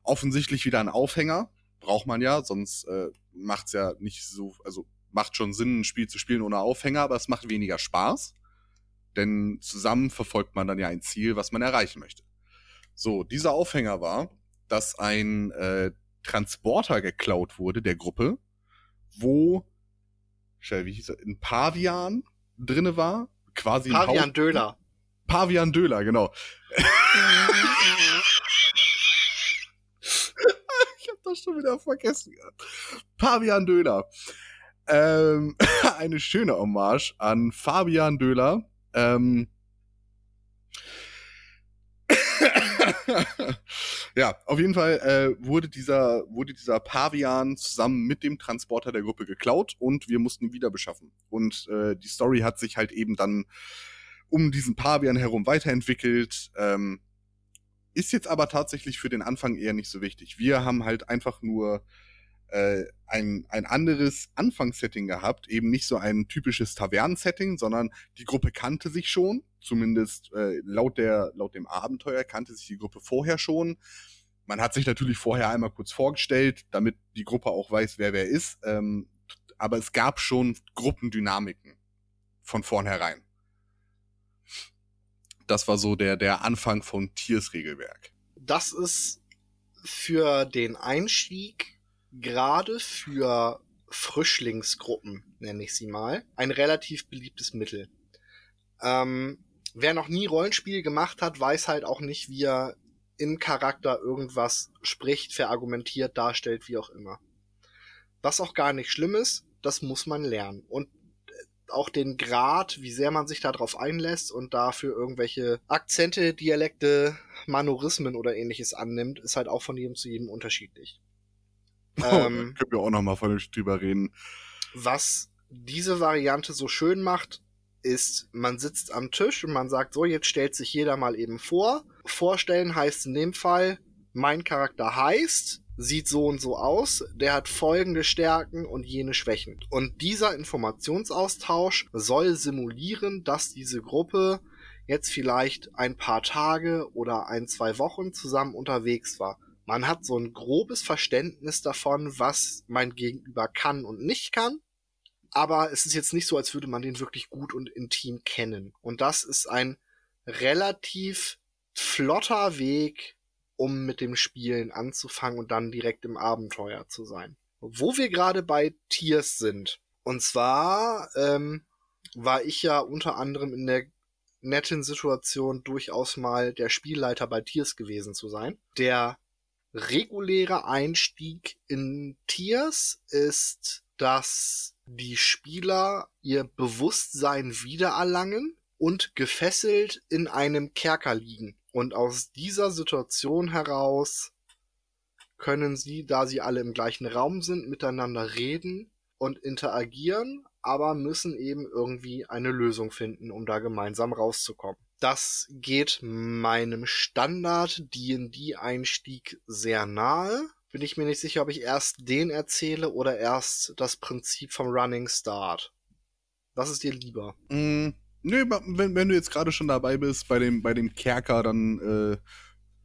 Speaker 1: offensichtlich wieder einen Aufhänger. Braucht man ja, sonst äh, macht es ja nicht so, also macht schon Sinn, ein Spiel zu spielen ohne Aufhänger, aber es macht weniger Spaß. Denn zusammen verfolgt man dann ja ein Ziel, was man erreichen möchte. So, dieser Aufhänger war, dass ein äh, Transporter geklaut wurde der Gruppe, wo, wie hieß er, ein Pavian drinne war, quasi
Speaker 2: Pavian Döler.
Speaker 1: Pavian Döler, genau. ich hab das schon wieder vergessen. Pavian Döler. Ähm, eine schöne Hommage an Fabian Döler. Ähm, ja, auf jeden Fall äh, wurde dieser wurde dieser Pavian zusammen mit dem Transporter der Gruppe geklaut und wir mussten ihn wieder beschaffen. Und äh, die Story hat sich halt eben dann um diesen Pavian herum weiterentwickelt. Ähm, ist jetzt aber tatsächlich für den Anfang eher nicht so wichtig. Wir haben halt einfach nur äh, ein, ein anderes Anfangssetting gehabt, eben nicht so ein typisches Tavernen-Setting, sondern die Gruppe kannte sich schon, zumindest äh, laut, der, laut dem Abenteuer kannte sich die Gruppe vorher schon. Man hat sich natürlich vorher einmal kurz vorgestellt, damit die Gruppe auch weiß, wer wer ist. Ähm, aber es gab schon Gruppendynamiken von vornherein. Das war so der, der Anfang von Tiers Regelwerk.
Speaker 2: Das ist für den Einstieg gerade für Frischlingsgruppen, nenne ich sie mal, ein relativ beliebtes Mittel. Ähm, wer noch nie Rollenspiel gemacht hat, weiß halt auch nicht, wie er im Charakter irgendwas spricht, verargumentiert, darstellt, wie auch immer. Was auch gar nicht schlimm ist, das muss man lernen. Und äh, auch den Grad, wie sehr man sich darauf einlässt und dafür irgendwelche Akzente, Dialekte, Manorismen oder ähnliches annimmt, ist halt auch von jedem zu jedem unterschiedlich.
Speaker 1: Oh, ähm, können wir auch noch mal vernünftig drüber reden.
Speaker 2: Was diese Variante so schön macht, ist, man sitzt am Tisch und man sagt, so, jetzt stellt sich jeder mal eben vor. Vorstellen heißt in dem Fall, mein Charakter heißt, sieht so und so aus, der hat folgende Stärken und jene Schwächen. Und dieser Informationsaustausch soll simulieren, dass diese Gruppe jetzt vielleicht ein paar Tage oder ein, zwei Wochen zusammen unterwegs war. Man hat so ein grobes Verständnis davon, was mein Gegenüber kann und nicht kann. Aber es ist jetzt nicht so, als würde man den wirklich gut und intim kennen. Und das ist ein relativ flotter Weg, um mit dem Spielen anzufangen und dann direkt im Abenteuer zu sein. Wo wir gerade bei Tiers sind. Und zwar ähm, war ich ja unter anderem in der netten Situation, durchaus mal der Spielleiter bei Tiers gewesen zu sein. Der reguläre Einstieg in Tiers ist, dass die Spieler ihr Bewusstsein wiedererlangen und gefesselt in einem Kerker liegen. Und aus dieser Situation heraus können sie, da sie alle im gleichen Raum sind, miteinander reden und interagieren, aber müssen eben irgendwie eine Lösung finden, um da gemeinsam rauszukommen. Das geht meinem Standard D&D Einstieg sehr nahe. Bin ich mir nicht sicher, ob ich erst den erzähle oder erst das Prinzip vom Running Start. Was ist dir lieber?
Speaker 1: Mm, nö, wenn, wenn du jetzt gerade schon dabei bist bei dem, bei dem Kerker, dann, äh,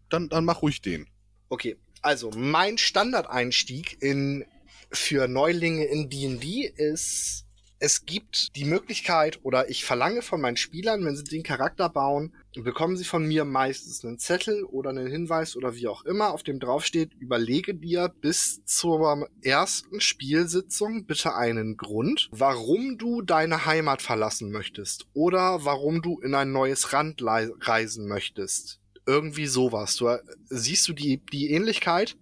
Speaker 1: dann, dann mach ruhig den.
Speaker 2: Okay, also mein Standardeinstieg in, für Neulinge in D&D ist es gibt die Möglichkeit oder ich verlange von meinen Spielern, wenn sie den Charakter bauen, bekommen sie von mir meistens einen Zettel oder einen Hinweis oder wie auch immer, auf dem draufsteht, überlege dir bis zur ersten Spielsitzung bitte einen Grund, warum du deine Heimat verlassen möchtest oder warum du in ein neues Land reisen möchtest. Irgendwie sowas. Du, siehst du die, die Ähnlichkeit?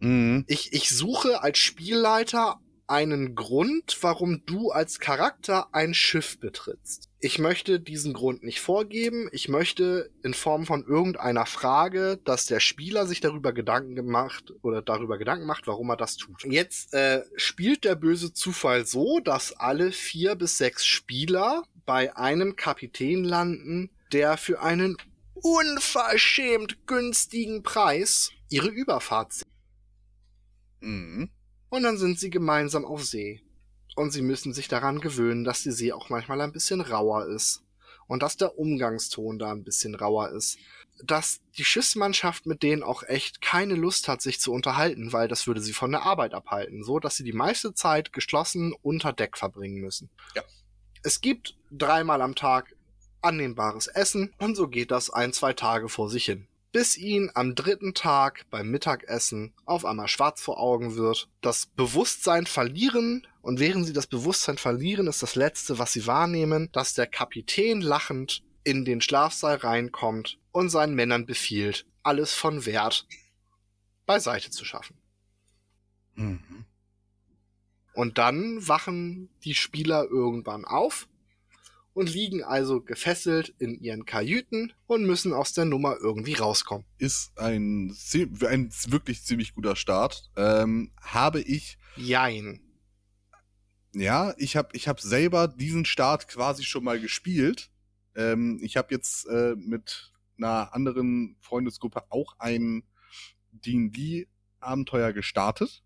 Speaker 2: Mhm. Ich, ich suche als Spielleiter einen Grund, warum du als Charakter ein Schiff betrittst. Ich möchte diesen Grund nicht vorgeben. Ich möchte in Form von irgendeiner Frage, dass der Spieler sich darüber Gedanken gemacht oder darüber Gedanken macht, warum er das tut. Jetzt äh, spielt der böse Zufall so, dass alle vier bis sechs Spieler bei einem Kapitän landen, der für einen unverschämt günstigen Preis ihre Überfahrt sieht. Mhm. Und dann sind sie gemeinsam auf See. Und sie müssen sich daran gewöhnen, dass die See auch manchmal ein bisschen rauer ist. Und dass der Umgangston da ein bisschen rauer ist. Dass die Schiffsmannschaft mit denen auch echt keine Lust hat, sich zu unterhalten, weil das würde sie von der Arbeit abhalten. So, dass sie die meiste Zeit geschlossen unter Deck verbringen müssen. Ja. Es gibt dreimal am Tag annehmbares Essen und so geht das ein, zwei Tage vor sich hin bis ihnen am dritten Tag beim Mittagessen auf einmal schwarz vor Augen wird, das Bewusstsein verlieren und während sie das Bewusstsein verlieren, ist das Letzte, was sie wahrnehmen, dass der Kapitän lachend in den Schlafsaal reinkommt und seinen Männern befiehlt, alles von Wert beiseite zu schaffen. Mhm. Und dann wachen die Spieler irgendwann auf und liegen also gefesselt in ihren Kajüten und müssen aus der Nummer irgendwie rauskommen.
Speaker 1: Ist ein, ein wirklich ziemlich guter Start. Ähm, habe ich.
Speaker 2: Jein.
Speaker 1: Ja, ich habe ich hab selber diesen Start quasi schon mal gespielt. Ähm, ich habe jetzt äh, mit einer anderen Freundesgruppe auch ein D&D-Abenteuer gestartet.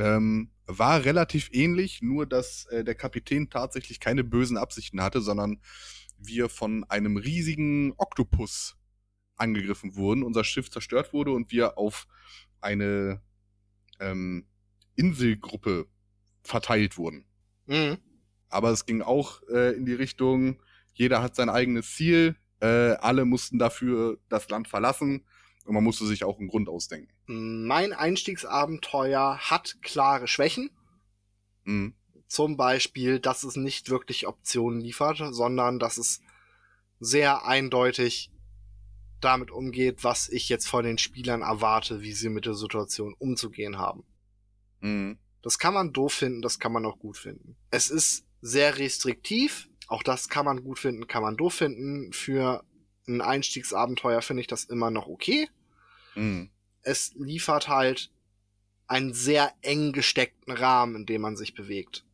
Speaker 1: Ähm, war relativ ähnlich, nur dass äh, der Kapitän tatsächlich keine bösen Absichten hatte, sondern wir von einem riesigen Oktopus angegriffen wurden, unser Schiff zerstört wurde und wir auf eine ähm, Inselgruppe verteilt wurden. Mhm. Aber es ging auch äh, in die Richtung, jeder hat sein eigenes Ziel, äh, alle mussten dafür das Land verlassen und man musste sich auch einen Grund ausdenken.
Speaker 2: Mein Einstiegsabenteuer hat klare Schwächen. Mhm. Zum Beispiel, dass es nicht wirklich Optionen liefert, sondern dass es sehr eindeutig damit umgeht, was ich jetzt von den Spielern erwarte, wie sie mit der Situation umzugehen haben. Mhm. Das kann man doof finden, das kann man auch gut finden. Es ist sehr restriktiv, auch das kann man gut finden, kann man doof finden. Für ein Einstiegsabenteuer finde ich das immer noch okay. Mhm. Es liefert halt einen sehr eng gesteckten Rahmen, in dem man sich bewegt.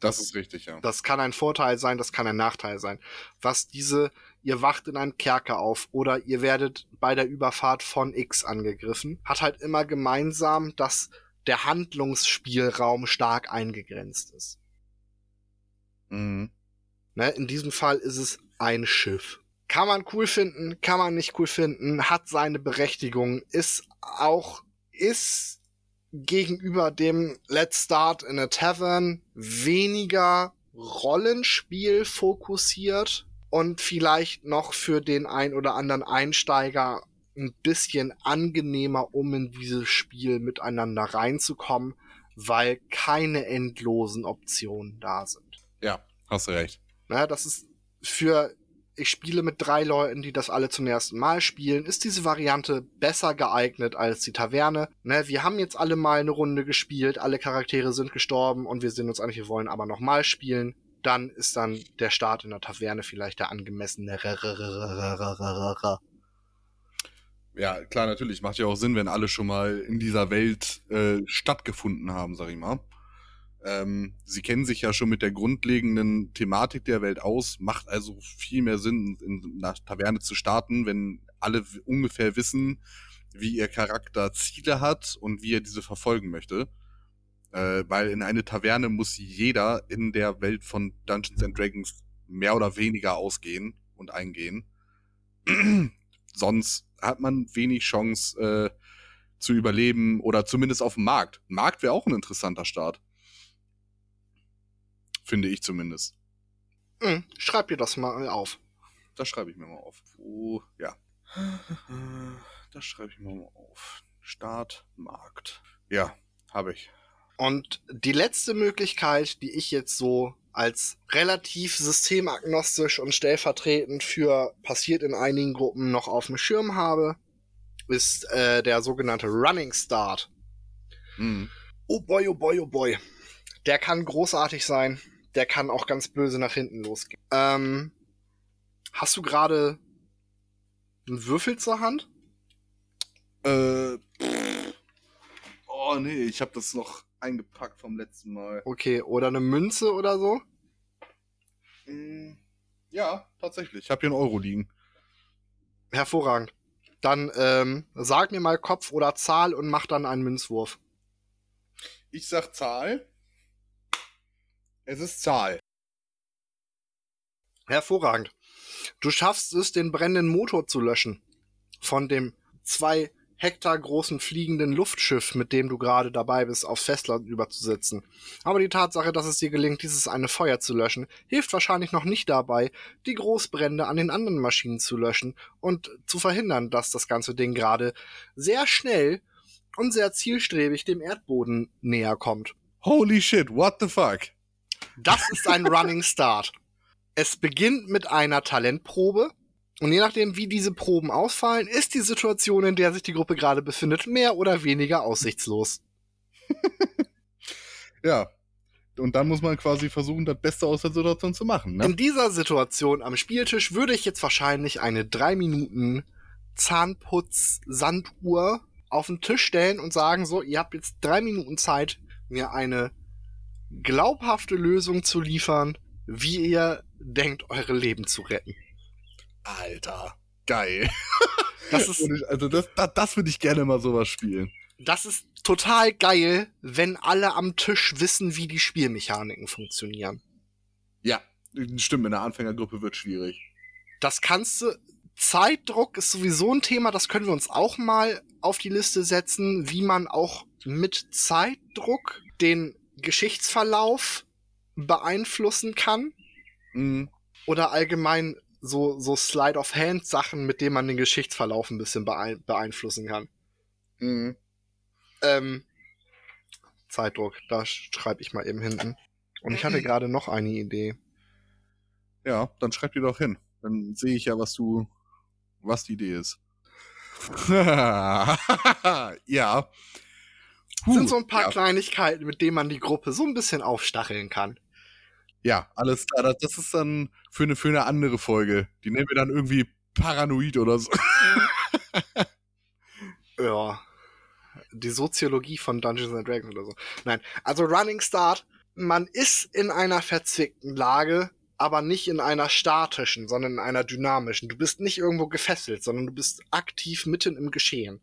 Speaker 1: Das ist richtig, ja.
Speaker 2: Das kann ein Vorteil sein, das kann ein Nachteil sein. Was diese, ihr wacht in einem Kerker auf oder ihr werdet bei der Überfahrt von X angegriffen, hat halt immer gemeinsam, dass der Handlungsspielraum stark eingegrenzt ist. Mhm. Ne, in diesem Fall ist es ein Schiff. Kann man cool finden, kann man nicht cool finden, hat seine Berechtigung, ist auch, ist gegenüber dem Let's Start in a Tavern weniger Rollenspiel fokussiert und vielleicht noch für den ein oder anderen Einsteiger ein bisschen angenehmer, um in dieses Spiel miteinander reinzukommen, weil keine endlosen Optionen da sind.
Speaker 1: Ja, hast du recht.
Speaker 2: Na, das ist für ich spiele mit drei Leuten, die das alle zum ersten Mal spielen, ist diese Variante besser geeignet als die Taverne. Ne, wir haben jetzt alle mal eine Runde gespielt, alle Charaktere sind gestorben und wir sind uns eigentlich, wir wollen aber nochmal spielen. Dann ist dann der Start in der Taverne vielleicht der angemessene.
Speaker 1: Ja, klar, natürlich. Macht ja auch Sinn, wenn alle schon mal in dieser Welt äh, stattgefunden haben, sag ich mal. Ähm, sie kennen sich ja schon mit der grundlegenden Thematik der Welt aus, macht also viel mehr Sinn, in einer Taverne zu starten, wenn alle ungefähr wissen, wie ihr Charakter Ziele hat und wie er diese verfolgen möchte. Äh, weil in eine Taverne muss jeder in der Welt von Dungeons and Dragons mehr oder weniger ausgehen und eingehen. Sonst hat man wenig Chance äh, zu überleben oder zumindest auf dem Markt. Markt wäre auch ein interessanter Start. Finde ich zumindest.
Speaker 2: Hm, schreib dir das mal auf.
Speaker 1: Das schreibe ich mir mal auf. Wo, ja. Das schreibe ich mir mal auf. Startmarkt. Ja, habe ich.
Speaker 2: Und die letzte Möglichkeit, die ich jetzt so als relativ systemagnostisch und stellvertretend für passiert in einigen Gruppen noch auf dem Schirm habe, ist äh, der sogenannte Running Start.
Speaker 1: Mhm.
Speaker 2: Oh boy, oh boy, oh boy. Der kann großartig sein. Der kann auch ganz böse nach hinten losgehen. Ähm, hast du gerade einen Würfel zur Hand?
Speaker 1: Äh, oh nee, ich habe das noch eingepackt vom letzten Mal.
Speaker 2: Okay, oder eine Münze oder so?
Speaker 1: Mm, Ja, tatsächlich. Ich habe hier einen Euro liegen.
Speaker 2: Hervorragend. Dann ähm, sag mir mal Kopf oder Zahl und mach dann einen Münzwurf.
Speaker 1: Ich sag Zahl. Es ist Zahl.
Speaker 2: Hervorragend. Du schaffst es, den brennenden Motor zu löschen. Von dem zwei Hektar großen fliegenden Luftschiff, mit dem du gerade dabei bist, aufs Festland überzusetzen. Aber die Tatsache, dass es dir gelingt, dieses eine Feuer zu löschen, hilft wahrscheinlich noch nicht dabei, die Großbrände an den anderen Maschinen zu löschen und zu verhindern, dass das ganze Ding gerade sehr schnell und sehr zielstrebig dem Erdboden näher kommt.
Speaker 1: Holy shit, what the fuck?
Speaker 2: Das ist ein Running Start. Es beginnt mit einer Talentprobe. Und je nachdem, wie diese Proben ausfallen, ist die Situation, in der sich die Gruppe gerade befindet, mehr oder weniger aussichtslos.
Speaker 1: Ja. Und dann muss man quasi versuchen, das Beste aus der Situation zu machen. Ne?
Speaker 2: In dieser Situation am Spieltisch würde ich jetzt wahrscheinlich eine 3 Minuten Zahnputz-Sanduhr auf den Tisch stellen und sagen, so, ihr habt jetzt drei Minuten Zeit, mir eine glaubhafte Lösung zu liefern, wie ihr denkt, eure Leben zu retten.
Speaker 1: Alter. Geil.
Speaker 2: Das ist,
Speaker 1: Also das, das, das würde ich gerne mal sowas spielen.
Speaker 2: das ist total geil, wenn alle am Tisch wissen, wie die Spielmechaniken funktionieren.
Speaker 1: Ja. Stimmt, in der Anfängergruppe wird schwierig.
Speaker 2: Das kannst du. Zeitdruck ist sowieso ein Thema, das können wir uns auch mal auf die Liste setzen, wie man auch mit Zeitdruck den Geschichtsverlauf beeinflussen kann.
Speaker 1: Mhm.
Speaker 2: Oder allgemein so, so Slide-of-Hand-Sachen, mit denen man den Geschichtsverlauf ein bisschen beein beeinflussen kann.
Speaker 1: Mhm.
Speaker 2: Ähm, Zeitdruck, da schreibe ich mal eben hinten. Und ich hatte gerade noch eine Idee.
Speaker 1: Ja, dann schreib die doch hin. Dann sehe ich ja, was du, was die Idee ist. ja. Huh,
Speaker 2: sind so ein paar
Speaker 1: ja,
Speaker 2: Kleinigkeiten, mit denen man die Gruppe so ein bisschen aufstacheln kann.
Speaker 1: ja, alles klar. Das- ist dann für eine, für eine andere Folge. Die nennen wir dann irgendwie paranoid oder so.
Speaker 2: Ja. Die Soziologie von Dungeons and Dragons oder so. Nein, also Running Start, man ist in einer verzwickten Lage, aber nicht in einer statischen, sondern in einer dynamischen. Du bist nicht irgendwo gefesselt, sondern du bist aktiv mitten im Geschehen.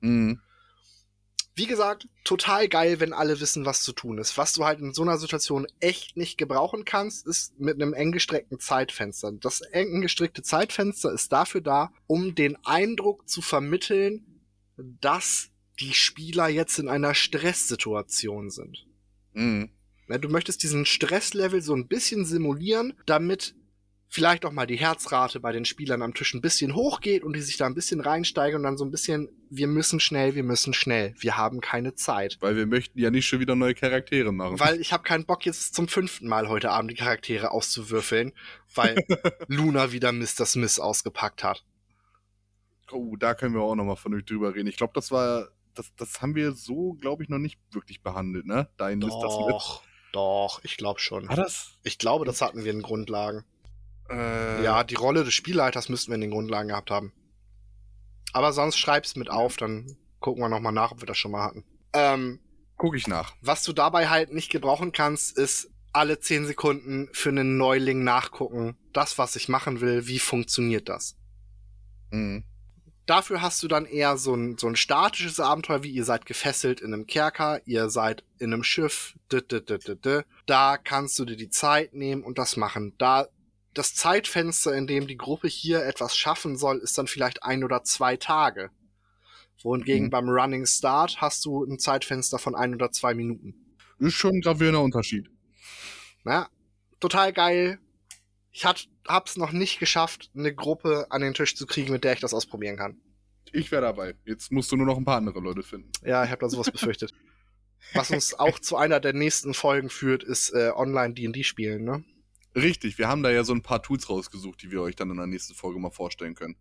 Speaker 1: Mhm.
Speaker 2: Wie gesagt, total geil, wenn alle wissen, was zu tun ist. Was du halt in so einer Situation echt nicht gebrauchen kannst, ist mit einem eng gestreckten Zeitfenster. Das eng gestreckte Zeitfenster ist dafür da, um den Eindruck zu vermitteln, dass die Spieler jetzt in einer Stresssituation sind.
Speaker 1: Mhm.
Speaker 2: Du möchtest diesen Stresslevel so ein bisschen simulieren, damit vielleicht auch mal die Herzrate bei den Spielern am Tisch ein bisschen hochgeht und die sich da ein bisschen reinsteigen und dann so ein bisschen, wir müssen schnell, wir müssen schnell, wir haben keine Zeit.
Speaker 1: Weil wir möchten ja nicht schon wieder neue Charaktere machen.
Speaker 2: Weil ich habe keinen Bock, jetzt zum fünften Mal heute Abend die Charaktere auszuwürfeln, weil Luna wieder Mr. Smith ausgepackt hat.
Speaker 1: Oh, da können wir auch nochmal vernünftig drüber reden. Ich glaube, das war, das, das haben wir so, glaube ich, noch nicht wirklich behandelt, ne? Dein Mr. Smith.
Speaker 2: Doch, doch, ich glaube schon.
Speaker 1: War das?
Speaker 2: Ich glaube, das hatten wir in Grundlagen.
Speaker 1: Äh,
Speaker 2: Ja, die Rolle des Spielleiters müssten wir in den Grundlagen gehabt haben. Aber sonst schreib's mit auf, dann gucken wir nochmal nach, ob wir das schon mal hatten. Ähm,
Speaker 1: Guck ich nach.
Speaker 2: was du dabei halt nicht gebrauchen kannst, ist alle 10 Sekunden für einen Neuling nachgucken. Das, was ich machen will, wie funktioniert das?
Speaker 1: Mhm.
Speaker 2: Dafür hast du dann eher so ein, so ein statisches Abenteuer, wie ihr seid gefesselt in einem Kerker, ihr seid in einem Schiff, d -d -d -d -d. da kannst du dir die Zeit nehmen und das machen. Da das Zeitfenster, in dem die Gruppe hier etwas schaffen soll, ist dann vielleicht ein oder zwei Tage. Wohingegen
Speaker 1: Mhm.
Speaker 2: beim Running Start hast du ein Zeitfenster von ein oder zwei Minuten.
Speaker 1: Ist schon ein gravierender Unterschied.
Speaker 2: Na, total geil. Ich hat, hab's noch nicht geschafft, eine Gruppe an den Tisch zu kriegen, mit der ich das ausprobieren kann.
Speaker 1: Ich wäre dabei. Jetzt musst du nur noch ein paar andere Leute finden.
Speaker 2: Ja, ich habe da sowas befürchtet. Was uns auch zu einer der nächsten Folgen führt, ist äh, online D&D spielen, ne?
Speaker 1: Richtig, wir haben da ja so ein paar Tools rausgesucht, die wir euch dann in der nächsten Folge mal vorstellen können.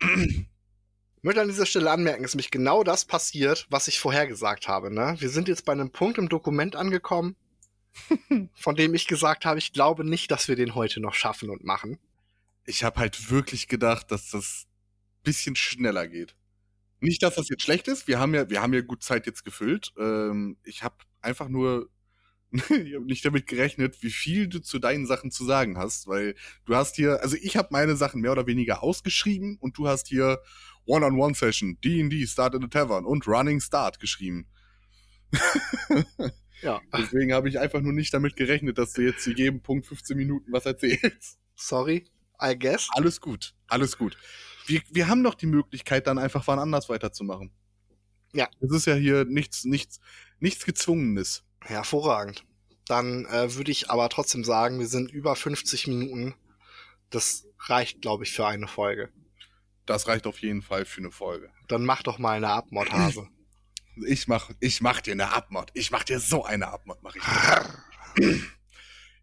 Speaker 2: Ich möchte an dieser Stelle anmerken, dass mich genau das passiert, was ich vorher gesagt habe. Ne? Wir sind jetzt bei einem Punkt im Dokument angekommen, von dem ich gesagt habe, ich glaube nicht, dass wir den heute noch schaffen und machen.
Speaker 1: Ich habe halt wirklich gedacht, dass das bisschen schneller geht. Nicht, dass das jetzt schlecht ist. Wir haben ja, wir haben ja gut Zeit jetzt gefüllt. Ähm, ich habe einfach nur ich habe nicht damit gerechnet, wie viel du zu deinen Sachen zu sagen hast, weil du hast hier, also ich habe meine Sachen mehr oder weniger ausgeschrieben und du hast hier One-on-One-Session, D&D, Start in the Tavern und Running Start geschrieben.
Speaker 2: Ja.
Speaker 1: Deswegen habe ich einfach nur nicht damit gerechnet, dass du jetzt zu jedem Punkt 15 Minuten was erzählst.
Speaker 2: Sorry, I guess.
Speaker 1: Alles gut, alles gut. Wir, wir haben doch die Möglichkeit, dann einfach wann anders weiterzumachen.
Speaker 2: Ja.
Speaker 1: Es ist ja hier nichts, nichts, nichts Gezwungenes.
Speaker 2: Hervorragend. Dann äh, würde ich aber trotzdem sagen, wir sind über 50 Minuten. Das reicht, glaube ich, für eine Folge.
Speaker 1: Das reicht auf jeden Fall für eine Folge.
Speaker 2: Dann mach doch mal eine Abmordhase.
Speaker 1: Ich mach, ich mach dir eine Abmod. Ich mach dir so eine Abmod, mach ich.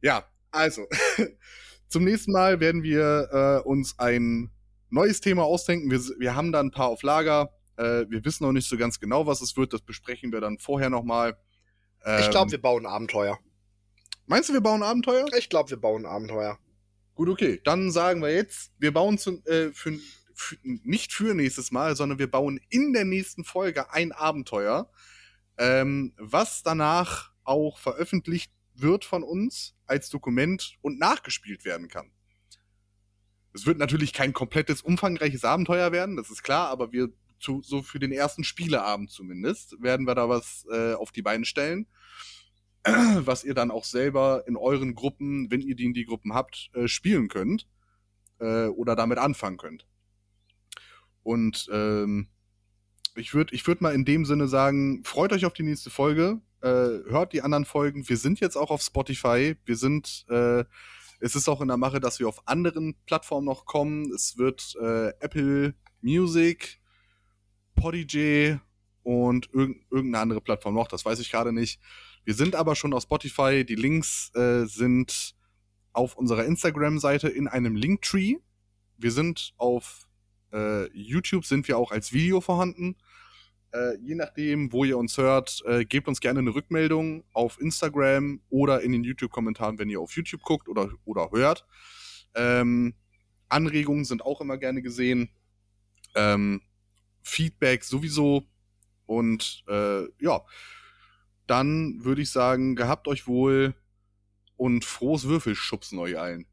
Speaker 1: ja, also. Zum nächsten Mal werden wir äh, uns ein neues Thema ausdenken. Wir, wir haben da ein paar auf Lager. Äh, wir wissen noch nicht so ganz genau, was es wird. Das besprechen wir dann vorher nochmal. Ähm,
Speaker 2: ich glaube, wir bauen Abenteuer.
Speaker 1: Meinst du, wir bauen Abenteuer?
Speaker 2: Ich glaube, wir bauen Abenteuer.
Speaker 1: Gut, okay. Dann sagen wir jetzt, wir bauen zu, äh, für, für, nicht für nächstes Mal, sondern wir bauen in der nächsten Folge ein Abenteuer, ähm, was danach auch veröffentlicht wird von uns als Dokument und nachgespielt werden kann. Es wird natürlich kein komplettes, umfangreiches Abenteuer werden, das ist klar, aber wir zu, so für den ersten Spieleabend zumindest werden wir da was äh, auf die Beine stellen, was ihr dann auch selber in euren Gruppen, wenn ihr die in die Gruppen habt, äh, spielen könnt äh, oder damit anfangen könnt. Und ähm, ich würde ich würd mal in dem Sinne sagen, freut euch auf die nächste Folge, äh, hört die anderen Folgen. Wir sind jetzt auch auf Spotify. Wir sind, äh, es ist auch in der Mache, dass wir auf anderen Plattformen noch kommen. Es wird äh, Apple Music, Podigy und irg irgendeine andere Plattform noch, das weiß ich gerade nicht. Wir sind aber schon auf Spotify. Die Links äh, sind auf unserer Instagram-Seite in einem Linktree. Wir sind auf äh, YouTube, sind wir auch als Video vorhanden. Äh, je nachdem, wo ihr uns hört, äh, gebt uns gerne eine Rückmeldung auf Instagram oder in den YouTube-Kommentaren, wenn ihr auf YouTube guckt oder, oder hört. Ähm, Anregungen sind auch immer gerne gesehen. Ähm, Feedback sowieso. Und äh, ja, dann würde ich sagen, gehabt euch wohl und frohes Würfelschubsen euch allen.